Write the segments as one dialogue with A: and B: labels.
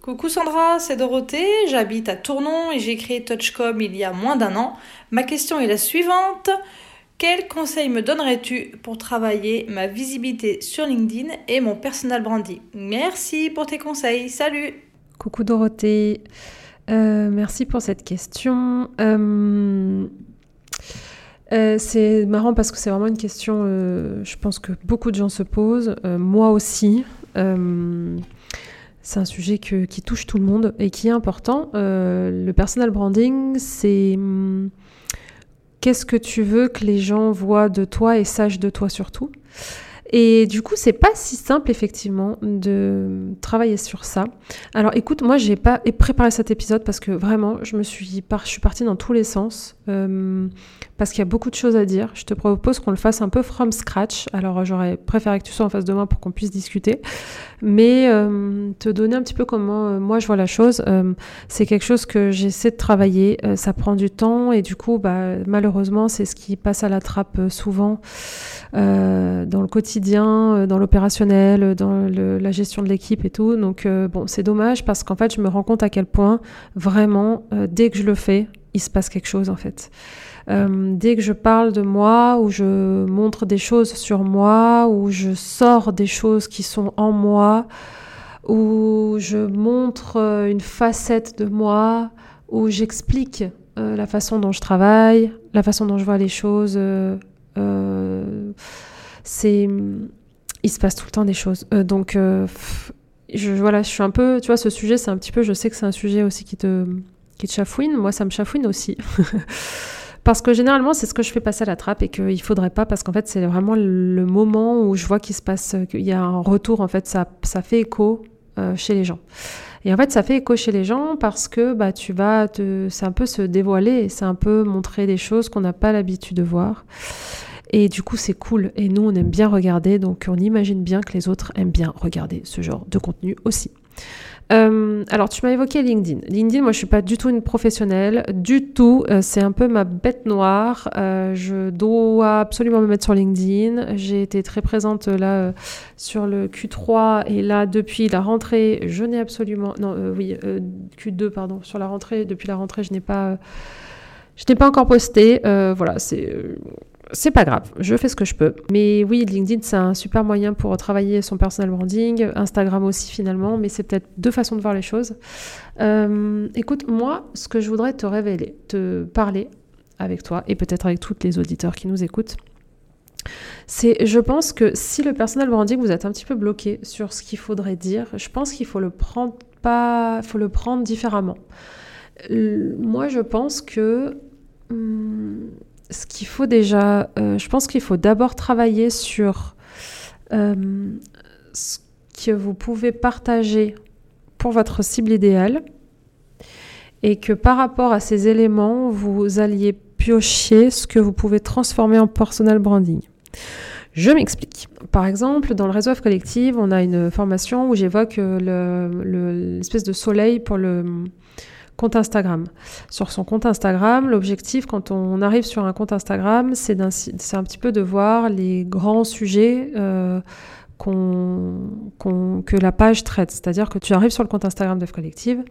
A: Coucou Sandra, c'est Dorothée, j'habite à Tournon et j'ai créé Touchcom il y a moins d'un an. Ma question est la suivante. Quels conseils me donnerais-tu pour travailler ma visibilité sur LinkedIn et mon personal branding? Merci pour tes conseils, salut
B: Coucou Dorothée, Euh, merci pour cette question. Euh, euh, c'est marrant parce que c'est vraiment une question, euh, je pense que beaucoup de gens se posent, euh, moi aussi. C'est un sujet qui touche tout le monde et qui est important. Le personal branding, c'est hum, qu'est-ce que tu veux que les gens voient de toi et sachent de toi surtout? Et du coup, c'est pas si simple effectivement de travailler sur ça. Alors écoute, moi j'ai pas préparé cet épisode parce que vraiment je me suis je suis partie dans tous les sens euh, parce qu'il y a beaucoup de choses à dire. Je te propose qu'on le fasse un peu from scratch. Alors j'aurais préféré que tu sois en face de moi pour qu'on puisse discuter, mais euh, te donner un petit peu comment euh, moi je vois la chose. C'est quelque chose que j'essaie de travailler. Ça prend du temps et du coup, bah, malheureusement, c'est ce qui passe à la trappe souvent dans le quotidien, euh, dans l'opérationnel, dans le- la gestion de l'équipe et tout. Donc euh, bon, c'est dommage parce qu'en fait, je me rends compte à quel point vraiment, euh, dès que je le fais, il se passe quelque chose en fait. Euh, dès que je parle de moi, ou je montre des choses sur moi, ou je sors des choses qui sont en moi, où je montre euh, une facette de moi, où j'explique euh, la façon dont je travaille, la façon dont je vois les choses. euh, euh, c'est, il se passe tout le temps des choses. Euh, donc, euh, je, voilà, je suis un peu, tu vois, ce sujet, c'est un petit peu, je sais que c'est un sujet aussi qui te, qui te chafouine. Moi, ça me chafouine aussi. Parce que généralement, c'est ce que je fais passer à la trappe et qu'il faudrait pas, parce qu'en fait, c'est vraiment le moment où je vois qu'il se passe, qu'il y a un retour, en fait, ça, ça fait écho euh, chez les gens. Et en fait, ça fait écho chez les gens parce que bah, tu vas te, c'est un peu se dévoiler, c'est un peu montrer des choses qu'on n'a pas l'habitude de voir. Et du coup, c'est cool. Et nous, on aime bien regarder, donc on imagine bien que les autres aiment bien regarder ce genre de contenu aussi. Euh, alors, tu m'as évoqué LinkedIn. LinkedIn, moi, je suis pas du tout une professionnelle, du tout. Euh, c'est un peu ma bête noire. Euh, je dois absolument me mettre sur LinkedIn. J'ai été très présente là sur le Q3 et là depuis la rentrée, je n'ai absolument non, oui, euh, Q2 pardon, sur la rentrée. Depuis la rentrée, je n'ai pas, je n'ai pas encore posté. Voilà, c'est c'est pas grave, je fais ce que je peux. Mais oui, LinkedIn, c'est un super moyen pour travailler son personal branding, Instagram aussi finalement, mais c'est peut-être deux façons de voir les choses. Euh, écoute, moi, ce que je voudrais te révéler, te parler avec toi et peut-être avec toutes les auditeurs qui nous écoutent, c'est, je pense que si le personal branding, vous êtes un petit peu bloqué sur ce qu'il faudrait dire, je pense qu'il faut le prendre pas, faut le prendre différemment. Moi, je pense que hum, ce qu'il faut déjà, euh, je pense qu'il faut d'abord travailler sur euh, ce que vous pouvez partager pour votre cible idéale et que par rapport à ces éléments, vous alliez piocher ce que vous pouvez transformer en personal branding. Je m'explique. Par exemple, dans le réseau F Collective, on a une formation où j'évoque euh, le- le- l'espèce de soleil pour le compte Instagram. Sur son compte Instagram, l'objectif quand on arrive sur un compte Instagram, c'est un petit peu de voir les grands sujets euh, que la page traite. C'est-à-dire que tu arrives sur le compte Instagram d'F Collective,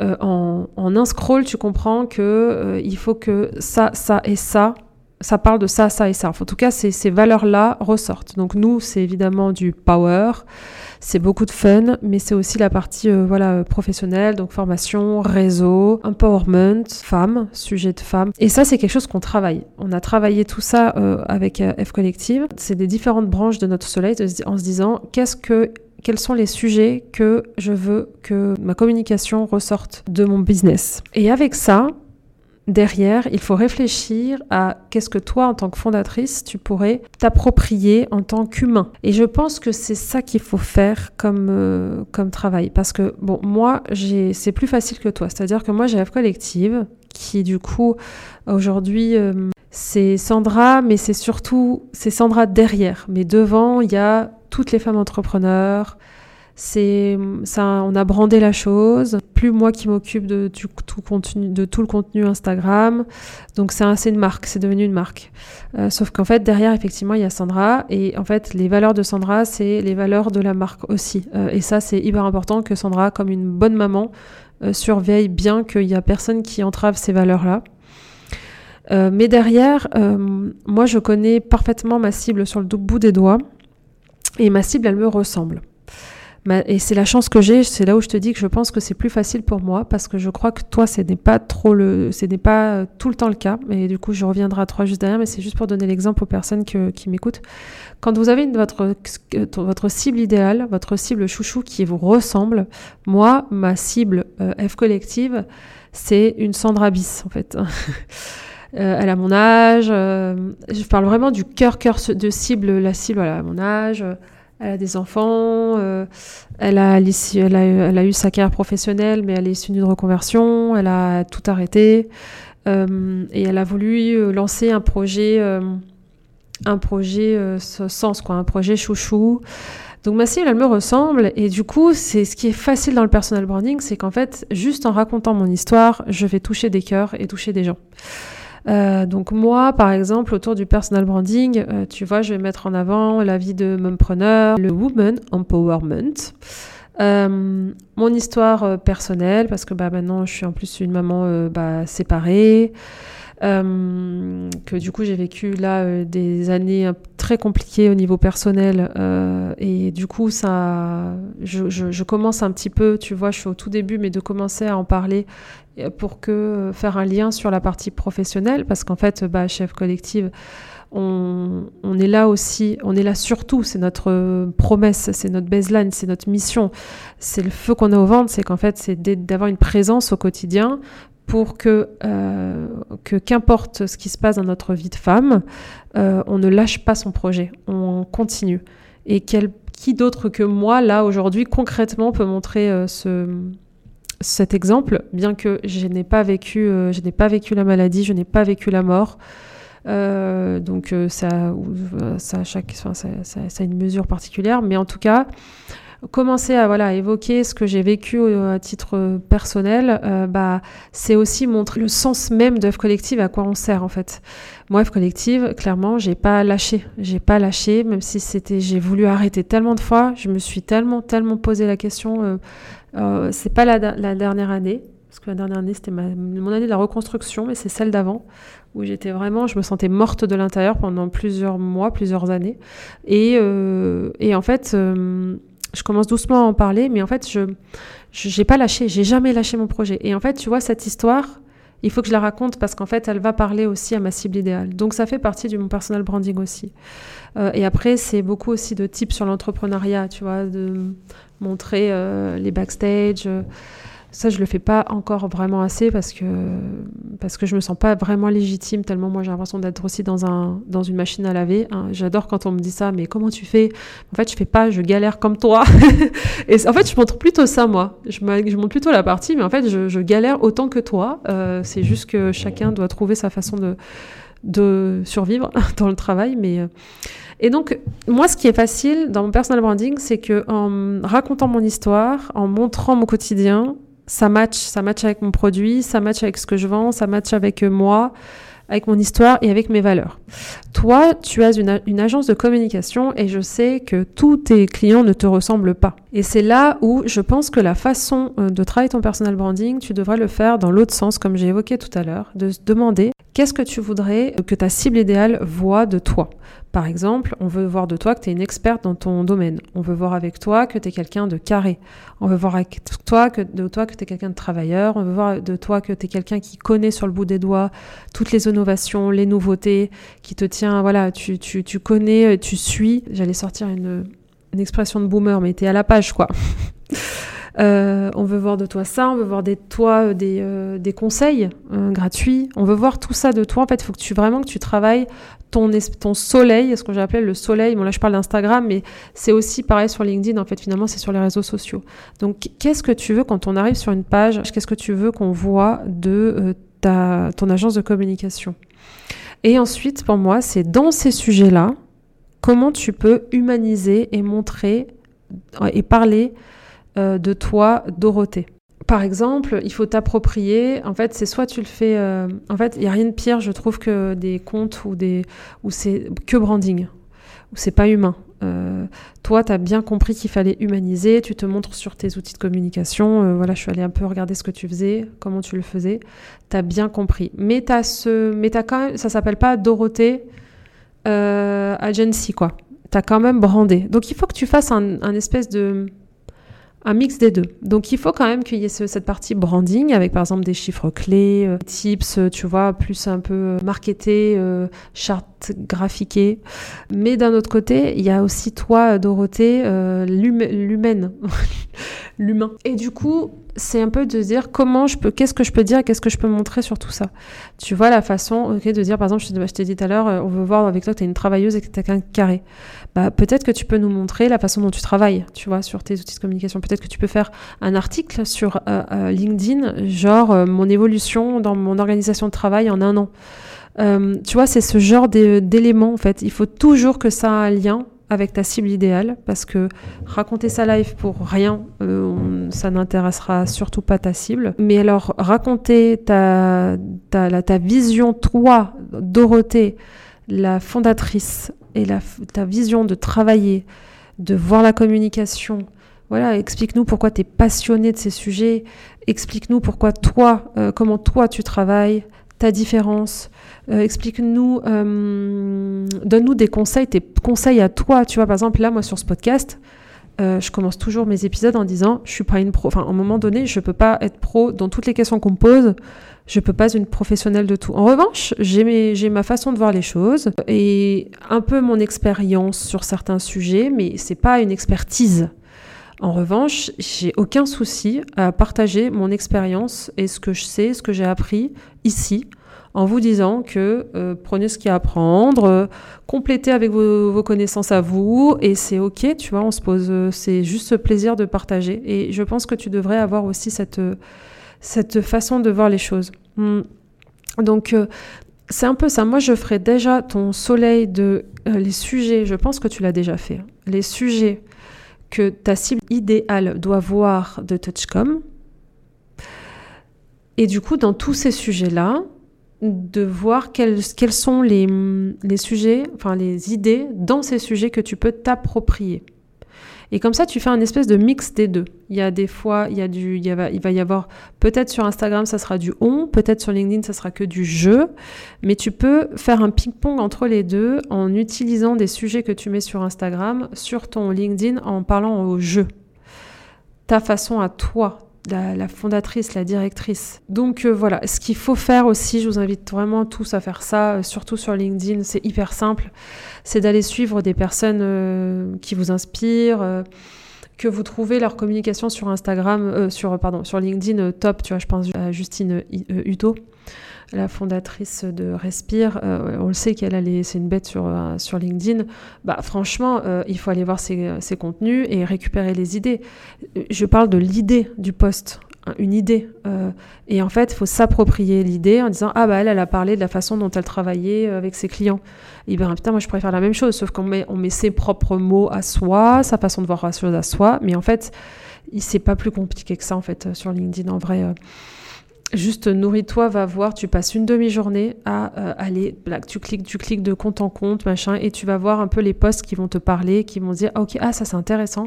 B: euh, en, un scroll, tu comprends que euh, faut que ça, ça et ça, ça parle de ça, ça et ça. En tout cas, ces, valeurs-là ressortent. Donc nous, c'est évidemment du power, c'est beaucoup de fun, mais c'est aussi la partie euh, voilà professionnelle, donc formation, réseau, empowerment, femmes, sujet de femmes. Et ça, c'est quelque chose qu'on travaille. On a travaillé tout ça euh, avec euh, F Collective. C'est des différentes branches de notre soleil en se disant qu'est-ce que quels sont les sujets que je veux que ma communication ressorte de mon business. Et avec ça, derrière, il faut réfléchir à qu'est-ce que toi, en tant que fondatrice, tu pourrais t'approprier en tant qu'humain. Et je pense que c'est ça qu'il faut faire comme, euh, comme travail. Parce que, bon, moi, c'est plus facile que toi. C'est-à-dire que moi, j'ai F Collective, qui, du coup, aujourd'hui, euh, c'est Sandra, mais c'est surtout, c'est Sandra derrière. Mais devant, il y a toutes les femmes entrepreneurs, C'est ça, on a brandé la chose. Plus moi qui m'occupe de tout, le contenu Instagram. Donc c'est assez une marque, c'est devenu une marque. Euh, sauf qu'en fait derrière effectivement il y a Sandra et en fait les valeurs de Sandra c'est les valeurs de la marque aussi. Euh, et ça c'est hyper important que Sandra comme une bonne maman euh, surveille bien qu'il y a personne qui entrave ces valeurs là. mais derrière, moi je connais parfaitement ma cible sur le bout des doigts et ma cible elle me ressemble et c'est la chance que j'ai, c'est là où je te dis que je pense que c'est plus facile pour moi parce que je crois que toi, ce n'est pas trop le, ce n'est pas euh, tout le temps le cas. Et du coup, je reviendrai à toi juste derrière, mais c'est juste pour donner l'exemple aux personnes qui m'écoutent. Quand vous avez votre, votre cible idéale, votre cible chouchou qui vous ressemble, moi, ma cible euh, F collective, c'est une Sandra Bis en fait. Euh, elle a mon âge. je parle vraiment du cœur cœur de cible, la cible, voilà, à mon âge elle a des enfants, euh, elle, a, elle, a, elle, a, eu sa carrière professionnelle, mais elle est issue d'une reconversion, elle a tout arrêté, euh, et elle a voulu euh, lancer un projet, un projet sens, quoi, un projet chouchou. Donc ma cible, elle me ressemble, et du coup, c'est ce qui est facile dans le personal branding, c'est qu'en fait, juste en racontant mon histoire, je vais toucher des cœurs et toucher des gens. Euh, donc moi, par exemple, autour du personal branding, euh, tu vois, je vais mettre en avant la vie de mompreneur, le woman empowerment. Euh, mon histoire personnelle, parce que bah, maintenant je suis en plus une maman bah, séparée, que du coup j'ai vécu là des années très compliquées au niveau personnel et du coup ça, je, je, commence un petit peu, tu vois, je suis au tout début, mais de commencer à en parler pour que euh, faire un lien sur la partie professionnelle, parce qu'en fait, bah, chef collective, on, est là aussi, on est là surtout, c'est notre promesse, c'est notre baseline, c'est notre mission, c'est le feu qu'on a au ventre, c'est qu'en fait, c'est d'avoir une présence au quotidien pour que, euh, que qu'importe ce qui se passe dans notre vie de femme, euh, on ne lâche pas son projet, on continue. Et qui d'autre que moi, là, aujourd'hui, concrètement, peut montrer ce cet exemple, bien que je n'ai pas vécu, euh, je n'ai pas vécu la maladie, je n'ai pas vécu la mort. Euh, donc euh, ça, ça, chaque, ça, ça, a une mesure particulière, mais en tout cas, commencer à voilà évoquer ce que j'ai vécu à titre personnel, bah c'est aussi montrer le sens même F collective, à quoi on sert en fait. Moi F collective, clairement, j'ai pas lâché, j'ai pas lâché, même si c'était, j'ai voulu arrêter tellement de fois, je me suis tellement tellement posé la question euh, c'est pas la, dernière année, parce que la dernière année, c'était mon année de la reconstruction, mais c'est celle d'avant, où j'étais vraiment, je me sentais morte de l'intérieur pendant plusieurs mois, plusieurs années. Et, euh, et en fait, euh, je commence doucement à en parler, mais en fait, je j'ai pas lâché, j'ai jamais lâché mon projet. Et en fait, tu vois, cette histoire, il faut que je la raconte parce qu'en fait, elle va parler aussi à ma cible idéale. Donc, ça fait partie de mon personal branding aussi. et après, c'est beaucoup aussi de tips sur l'entrepreneuriat, tu vois, de montrer euh, les backstage. Euh, ça, je le fais pas encore vraiment assez parce que parce que je me sens pas vraiment légitime tellement moi j'ai l'impression d'être aussi dans un dans une machine à laver. Hein. J'adore quand on me dit ça, mais comment tu fais? En fait, je fais pas, je galère comme toi. et en fait, je montre plutôt ça moi. Je, montre plutôt la partie, mais en fait, je, galère autant que toi. Euh, c'est juste que chacun doit trouver sa façon de de survivre dans le travail, mais et donc, moi, ce qui est facile dans mon personal branding, c'est que en racontant mon histoire, en montrant mon quotidien, ça match, ça match avec mon produit, ça match avec ce que je vends, ça match avec euh, moi, avec mon histoire et avec mes valeurs. Toi, tu as une, une, agence de communication et je sais que tous tes clients ne te ressemblent pas. Et c'est là où je pense que la façon euh, de travailler ton personal branding, tu devrais le faire dans l'autre sens, comme j'ai évoqué tout à l'heure, de se demander qu'est-ce que tu voudrais que ta cible idéale voit de toi? Par exemple, on veut voir de toi que tu es une experte dans ton domaine. On veut voir avec toi que tu quelqu'un de carré. On veut voir avec toi que, de toi que tu es quelqu'un de travailleur. On veut voir de toi que tu es quelqu'un qui connaît sur le bout des doigts toutes les innovations, les nouveautés, qui te tient, voilà, tu, tu, tu connais, tu suis. J'allais sortir une, une expression de boomer, mais tu es à la page, quoi. Euh, on veut voir de toi ça, on veut voir de toi euh, des, euh, des conseils gratuits. On veut voir tout ça de toi. En fait, il faut que tu vraiment que tu travailles ton, ton soleil, ce que j'appelle le soleil. Bon, là, je parle d'Instagram, mais c'est aussi pareil sur LinkedIn. En fait, finalement, c'est sur les réseaux sociaux. Donc, qu'est-ce que tu veux quand on arrive sur une page? Qu'est-ce que tu veux qu'on voit de ta, ton agence de communication? Et ensuite, pour moi, c'est dans ces sujets-là, comment tu peux humaniser et montrer et parler euh, de toi, Dorothée. Par exemple, il faut t'approprier. En fait, c'est soit tu le fais. euh, en fait, il y a rien de pire, je trouve, que des comptes ou des où c'est que branding, où c'est pas humain. Euh, toi, tu as bien compris qu'il fallait humaniser. Tu te montres sur tes outils de communication. Euh, voilà, je suis allée un peu regarder ce que tu faisais, comment tu le faisais. Tu as bien compris. Mais t'as ce, mais quand même, ça s'appelle pas Dorothée euh, Agency quoi. T'as quand même brandé. Donc il faut que tu fasses un, espèce de un mix des deux. Donc il faut quand même qu'il y ait ce- cette partie branding avec par exemple des chiffres clés, euh, tips, euh, tu vois, plus un peu euh, marketé, euh, charte. Mais d'un autre côté, il y a aussi toi, Dorothée, euh, l'hum- l'humaine, Et du coup, c'est un peu de dire comment je peux, qu'est-ce que je peux dire, qu'est-ce que je peux montrer sur tout ça. Tu vois la façon, ok, de dire par exemple, je t'ai dit tout à l'heure, euh, on veut voir avec toi que tu es une travailleuse et que tu as qu'un carré. Bah, peut-être que tu peux nous montrer la façon dont tu travailles, tu vois, sur tes outils de communication. Peut-être que tu peux faire un article sur euh, euh, LinkedIn, genre mon évolution dans mon organisation de travail en un an. Tu vois, c'est ce genre d'é- d'éléments en fait. Il faut toujours que ça ait un lien avec ta cible idéale parce que raconter sa life pour rien, euh, ça n'intéressera surtout pas ta cible. Mais alors raconter ta, vision, toi, Dorothée, la fondatrice, et ta vision de travailler, de voir la communication. Voilà, explique-nous pourquoi tu es passionné de ces sujets. Explique-nous pourquoi toi, euh, comment toi tu travailles, ta différence. Euh, explique-nous, euh, donne-nous des conseils, tes conseils à toi. Tu vois, par exemple, là, moi, sur ce podcast, euh, je commence toujours mes épisodes en disant, je suis pas une pro. Enfin, à un moment donné, je peux pas être pro dans toutes les questions qu'on me pose. Je peux pas être une professionnelle de tout. En revanche, j'ai ma façon de voir les choses et un peu mon expérience sur certains sujets, mais c'est pas une expertise. En revanche, j'ai aucun souci à partager mon expérience et ce que je sais, ce que j'ai appris ici, en vous disant que euh, prenez ce qu'il y a à prendre, euh, complétez avec vos, connaissances à vous, et c'est ok, tu vois, on se pose, euh, c'est juste ce plaisir de partager. Et je pense que tu devrais avoir aussi cette, cette façon de voir les choses. Hmm. Donc, c'est un peu ça. Moi, je ferai déjà ton soleil de les sujets, je pense que tu l'as déjà fait, hein. les sujets que ta cible idéale doit voir de Touchcom. Et du coup, dans tous ces sujets-là, de voir quels, quels sont les, les sujets, enfin les idées dans ces sujets que tu peux t'approprier. Et comme ça, tu fais un espèce de mix des deux. Il y a des fois, il, y a du, il, va y avoir, peut-être sur Instagram, ça sera du on, peut-être sur LinkedIn, ça sera que du je, mais tu peux faire un ping-pong entre les deux en utilisant des sujets que tu mets sur Instagram, sur ton LinkedIn, en parlant au je. Ta façon à toi, la, fondatrice, la directrice. Donc euh, voilà, ce qu'il faut faire aussi, je vous invite vraiment tous à faire ça, euh, surtout sur LinkedIn, c'est hyper simple, c'est d'aller suivre des personnes euh, qui vous inspirent. Euh, que vous trouvez leur communication sur Instagram, euh, sur pardon, sur LinkedIn euh, top, tu vois, je pense à Justine euh, Hutto, la fondatrice de Respire, euh, on le sait qu'elle c'est une bête sur euh, sur LinkedIn. Bah franchement, euh, il faut aller voir ses, ses contenus et récupérer les idées. Je parle de l'idée du post, hein, une idée. euh, et en fait, il faut s'approprier l'idée en disant ah bah elle, elle a parlé de la façon dont elle travaillait euh, avec ses clients. Et ben putain, moi je faire la même chose, sauf qu'on met on met ses propres mots à soi, sa façon de voir la chose à soi. Mais en fait, c'est pas plus compliqué que ça en fait euh, sur LinkedIn en vrai. Juste nourris-toi, va voir, tu passes une demi-journée à euh, aller, tu cliques, tu cliques de compte en compte, machin, et tu vas voir un peu les posts qui vont te parler, qui vont dire, ah, ok, ah ça c'est intéressant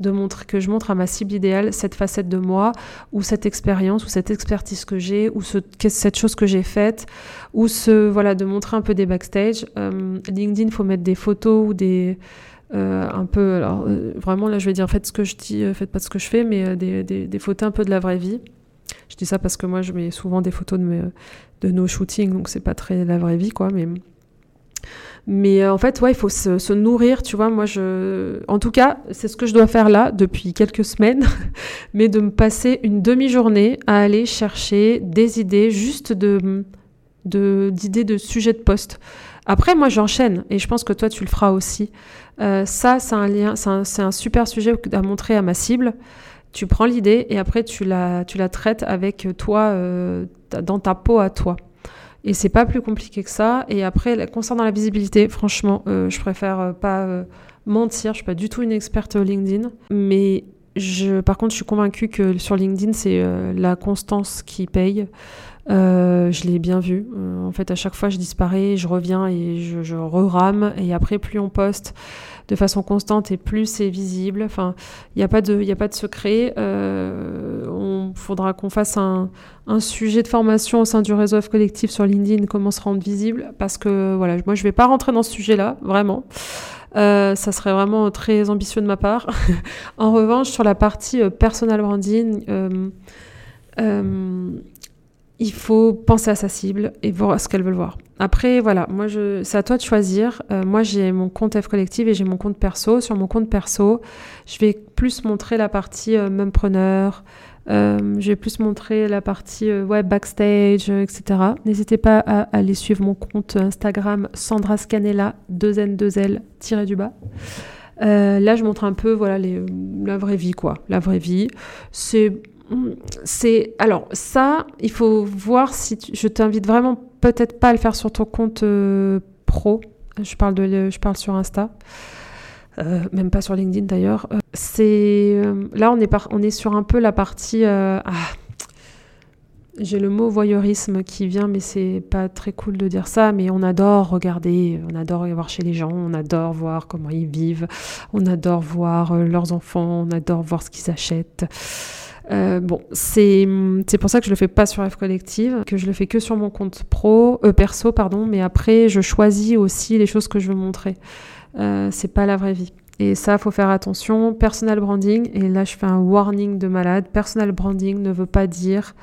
B: de montrer que je montre à ma cible idéale cette facette de moi, ou cette expérience, ou cette expertise que j'ai, ou ce, cette chose que j'ai faite, ou ce, voilà, de montrer un peu des backstage. Euh, LinkedIn, faut mettre des photos ou des euh, un peu, alors vraiment là je vais dire faites ce que je dis, faites pas ce que je fais, mais des photos un peu de la vraie vie. Je dis ça parce que moi, je mets souvent des photos de, nos shootings, donc c'est pas très la vraie vie, quoi. Mais, euh, en fait, ouais, il faut se, nourrir, tu vois. Moi, je, en tout cas, c'est ce que je dois faire là depuis quelques semaines, mais de me passer une demi-journée à aller chercher des idées, juste de, d'idées de sujets de poste. Après, moi, j'enchaîne, et je pense que toi, tu le feras aussi. Euh, ça, c'est un lien, c'est un super sujet à montrer à ma cible tu prends l'idée et après tu la, tu la traites avec toi euh, dans ta peau à toi. Et c'est pas plus compliqué que ça. Et après, concernant la visibilité, franchement, euh, je préfère euh, pas euh, mentir. Je suis pas du tout une experte LinkedIn, mais je, par contre, je suis convaincue que sur LinkedIn, c'est la constance qui paye. Je l'ai bien vu. en fait, à chaque fois, je disparais, je reviens et je, je re-rame. Et après, plus on poste, de façon constante et plus c'est visible. Enfin, il n'y a, pas de, a pas de secret. Euh, on faudra qu'on fasse un, sujet de formation au sein du réseau F collectif sur LinkedIn, comment se rendre visible, parce que voilà, moi je ne vais pas rentrer dans ce sujet-là, vraiment. Euh, ça serait vraiment très ambitieux de ma part. en revanche, sur la partie euh, personal branding, il faut penser à sa cible et voir ce qu'elle veut voir. Après, voilà, moi, je, c'est à toi de choisir. Euh, moi, j'ai mon compte F Collective et j'ai mon compte perso. Sur mon compte perso, je vais plus montrer la partie euh, mumpreneur. Euh, je vais plus montrer la partie euh, web backstage, etc. N'hésitez pas à, aller suivre mon compte Instagram Sandra Scanella 2N2L tiré du bas. là, je montre un peu, voilà, la vraie vie, quoi. La vraie vie. C'est c'est alors ça, il faut voir si je t'invite vraiment peut-être pas à le faire sur ton compte euh, pro. Je parle de, je parle sur Insta, euh, même pas sur LinkedIn d'ailleurs. Euh, c'est là on est on est sur un peu la partie ah, j'ai le mot voyeurisme qui vient, mais c'est pas très cool de dire ça. Mais on adore regarder, on adore voir chez les gens, on adore voir comment ils vivent, on adore voir leurs enfants, on adore voir ce qu'ils achètent. Euh, bon, c'est pour ça que je le fais pas sur F Collective, que je le fais que sur mon compte pro, euh, perso, pardon, mais après, je choisis aussi les choses que je veux montrer. Euh, c'est pas la vraie vie. Et ça, faut faire attention. Personal branding, et là, je fais un warning de malade. Personal branding ne veut pas dire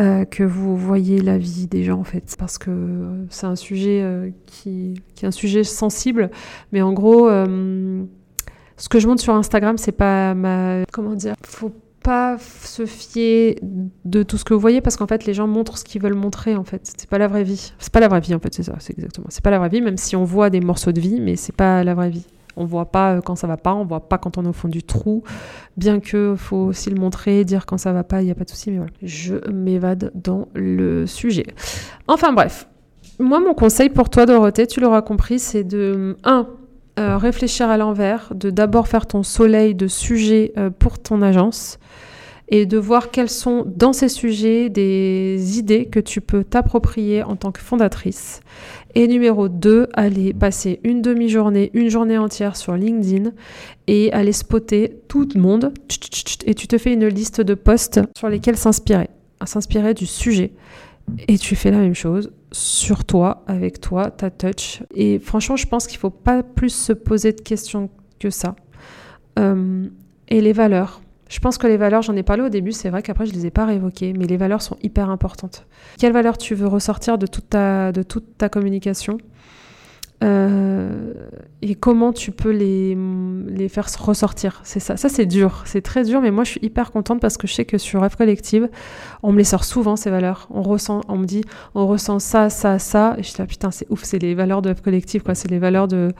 B: euh, que vous voyez la vie des gens en fait parce que c'est un sujet qui, qui, est un sujet sensible mais en gros ce que je montre sur Instagram c'est pas ma comment dire faut pas se fier de tout ce que vous voyez parce qu'en fait les gens montrent ce qu'ils veulent montrer en fait. C'est pas la vraie vie. C'est pas la vraie vie en fait c'est ça c'est exactement. C'est pas la vraie vie même si on voit des morceaux de vie mais c'est pas la vraie vie. On voit pas euh, quand ça va pas on voit pas quand on est au fond du trou. Bien que faut aussi le montrer dire quand ça va pas il y a pas de souci mais voilà. Je m'évade dans le sujet. Enfin bref. Moi mon conseil pour toi Dorothée tu l'auras compris c'est de 1 euh, réfléchir à l'envers, de d'abord faire ton soleil de sujets euh, pour ton agence et de voir quels sont dans ces sujets des idées que tu peux t'approprier en tant que fondatrice. Et numéro 2, aller passer une demi-journée, une journée entière sur LinkedIn et aller spotter tout le monde et tu te fais une liste de posts sur lesquels s'inspirer, s'inspirer du sujet. Et tu fais la même chose sur toi, avec toi, ta touch. Et franchement, je pense qu'il ne faut pas plus se poser de questions que ça. Euh, et les valeurs. Je pense que les valeurs, j'en ai parlé au début, c'est vrai qu'après je ne les ai pas réévoquées, mais les valeurs sont hyper importantes. Quelles valeurs tu veux ressortir de toute ta, de toute ta communication? Euh, et comment tu peux les, les faire ressortir. C'est ça. Ça, c'est dur. C'est très dur, mais moi, je suis hyper contente parce que je sais que sur F Collective, on me les sort souvent, ces valeurs. On, ressent, on me dit, on ressent ça, ça, ça. Et je dis, ah, putain, c'est ouf, c'est les valeurs de F Collective, quoi. C'est les valeurs de,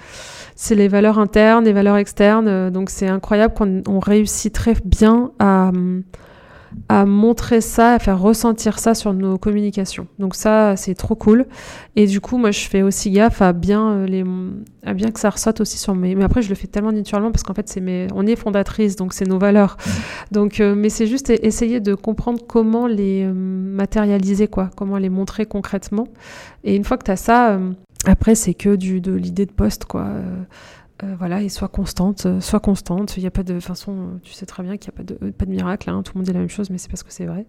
B: c'est les valeurs internes, les valeurs externes. Donc, c'est incroyable qu'on réussit très bien à, à montrer ça, à faire ressentir ça sur nos communications. Donc ça, c'est trop cool. Et du coup, moi, je fais aussi gaffe à bien euh, les, à bien que ça ressorte aussi sur mes. Mais après, je le fais tellement naturellement parce qu'en fait, c'est mes, on est fondatrice, donc c'est nos valeurs. Donc, euh, mais c'est juste essayer de comprendre comment les euh, matérialiser, quoi, comment les montrer concrètement. Et une fois que tu as ça, après, c'est que du de l'idée de poste, quoi. Euh, voilà, et soit constante, euh, soit constante. Il n'y a pas de façon, tu sais très bien qu'il n'y a pas de, miracle, hein. tout le monde dit la même chose, mais c'est parce que c'est vrai.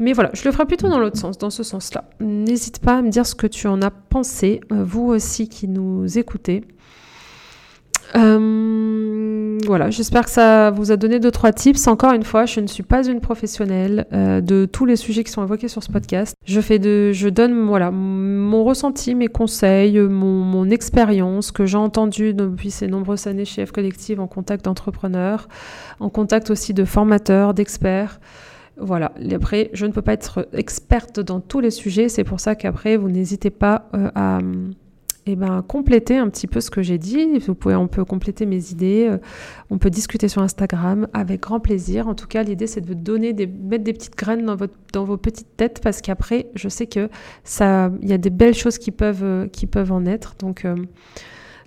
B: Mais voilà, je le ferai plutôt dans l'autre sens, dans ce sens-là. N'hésite pas à me dire ce que tu en as pensé, euh, vous aussi qui nous écoutez. Euh, voilà, j'espère que ça vous a donné deux trois tips. Encore une fois, je ne suis pas une professionnelle euh, de tous les sujets qui sont évoqués sur ce podcast. Je fais de, je donne voilà mon ressenti, mes conseils, mon, mon expérience que j'ai entendu depuis ces nombreuses années chez F Collective en contact d'entrepreneurs, en contact aussi de formateurs, d'experts. Voilà. Après, je ne peux pas être experte dans tous les sujets. C'est pour ça qu'après, vous n'hésitez pas euh, à et ben, compléter un petit peu ce que j'ai dit. Vous pouvez, on peut compléter mes idées, euh, on peut discuter sur Instagram avec grand plaisir. En tout cas, l'idée c'est de donner des, mettre des petites graines dans, vos petites têtes parce qu'après, je sais que ça, il y a des belles choses qui peuvent, euh, qui peuvent en être. Donc, euh,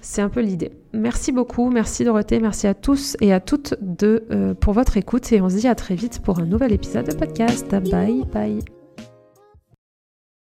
B: c'est un peu l'idée. Merci beaucoup, merci Dorothée, merci à tous et à toutes pour votre écoute et on se dit à très vite pour un nouvel épisode de podcast. Bye bye.